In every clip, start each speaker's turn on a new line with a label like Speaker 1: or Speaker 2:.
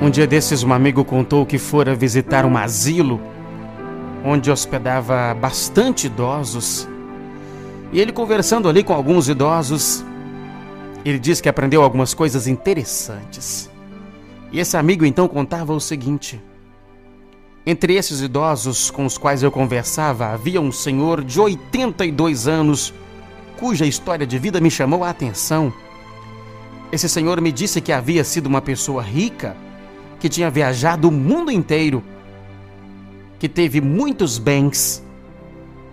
Speaker 1: Um dia desses, um amigo contou que fora visitar um asilo onde hospedava bastante idosos. E ele conversando ali com alguns idosos, ele disse que aprendeu algumas coisas interessantes. E esse amigo então contava o seguinte: Entre esses idosos com os quais eu conversava, havia um senhor de 82 anos, cuja história de vida me chamou a atenção. Esse senhor me disse que havia sido uma pessoa rica que tinha viajado o mundo inteiro, que teve muitos bens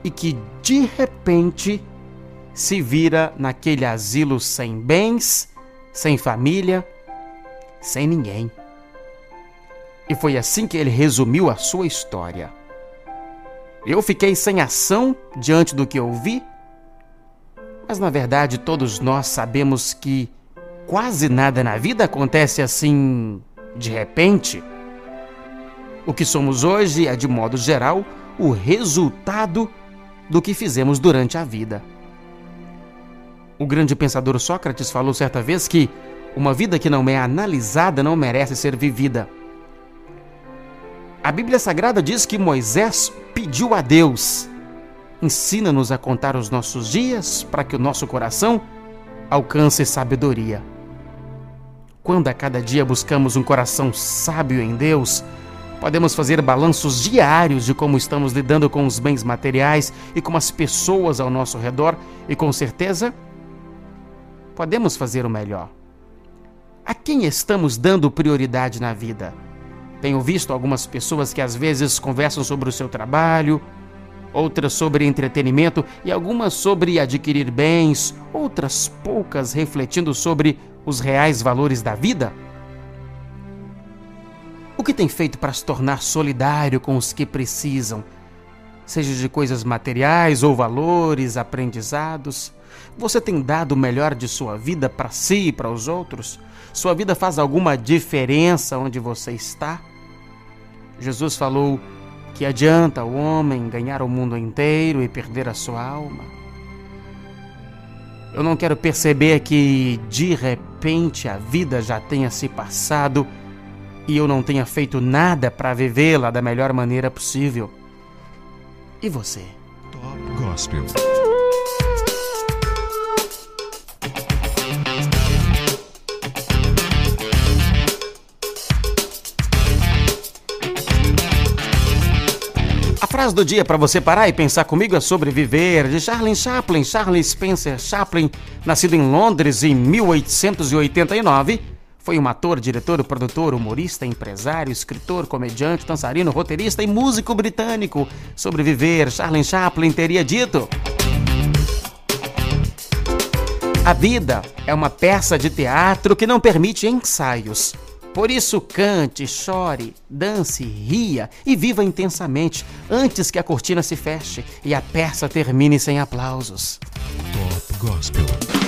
Speaker 1: e que de repente se vira naquele asilo sem bens, sem família, sem ninguém. E foi assim que ele resumiu a sua história. Eu fiquei sem ação diante do que ouvi, mas na verdade todos nós sabemos que quase nada na vida acontece assim de repente, o que somos hoje é, de modo geral, o resultado do que fizemos durante a vida. O grande pensador Sócrates falou certa vez que uma vida que não é analisada não merece ser vivida. A Bíblia Sagrada diz que Moisés pediu a Deus: ensina-nos a contar os nossos dias para que o nosso coração alcance sabedoria. Quando a cada dia buscamos um coração sábio em Deus, podemos fazer balanços diários de como estamos lidando com os bens materiais e com as pessoas ao nosso redor e com certeza podemos fazer o melhor. A quem estamos dando prioridade na vida? Tenho visto algumas pessoas que às vezes conversam sobre o seu trabalho, outras sobre entretenimento e algumas sobre adquirir bens, outras poucas refletindo sobre os reais valores da vida? O que tem feito para se tornar solidário com os que precisam, seja de coisas materiais ou valores, aprendizados? Você tem dado o melhor de sua vida para si e para os outros? Sua vida faz alguma diferença onde você está? Jesus falou que adianta o homem ganhar o mundo inteiro e perder a sua alma? Eu não quero perceber que de repente a vida já tenha se passado e eu não tenha feito nada para vivê-la da melhor maneira possível. E você? Top Gospel. Frase do dia para você parar e pensar comigo é sobre viver, de Charles Chaplin. Charles Spencer Chaplin, nascido em Londres em 1889, foi um ator, diretor, produtor, humorista, empresário, escritor, comediante, dançarino, roteirista e músico britânico. Sobre viver, Charles Chaplin teria dito: A vida é uma peça de teatro que não permite ensaios. Por isso, cante, chore, dance, ria e viva intensamente antes que a cortina se feche e a peça termine sem aplausos. Top Gospel.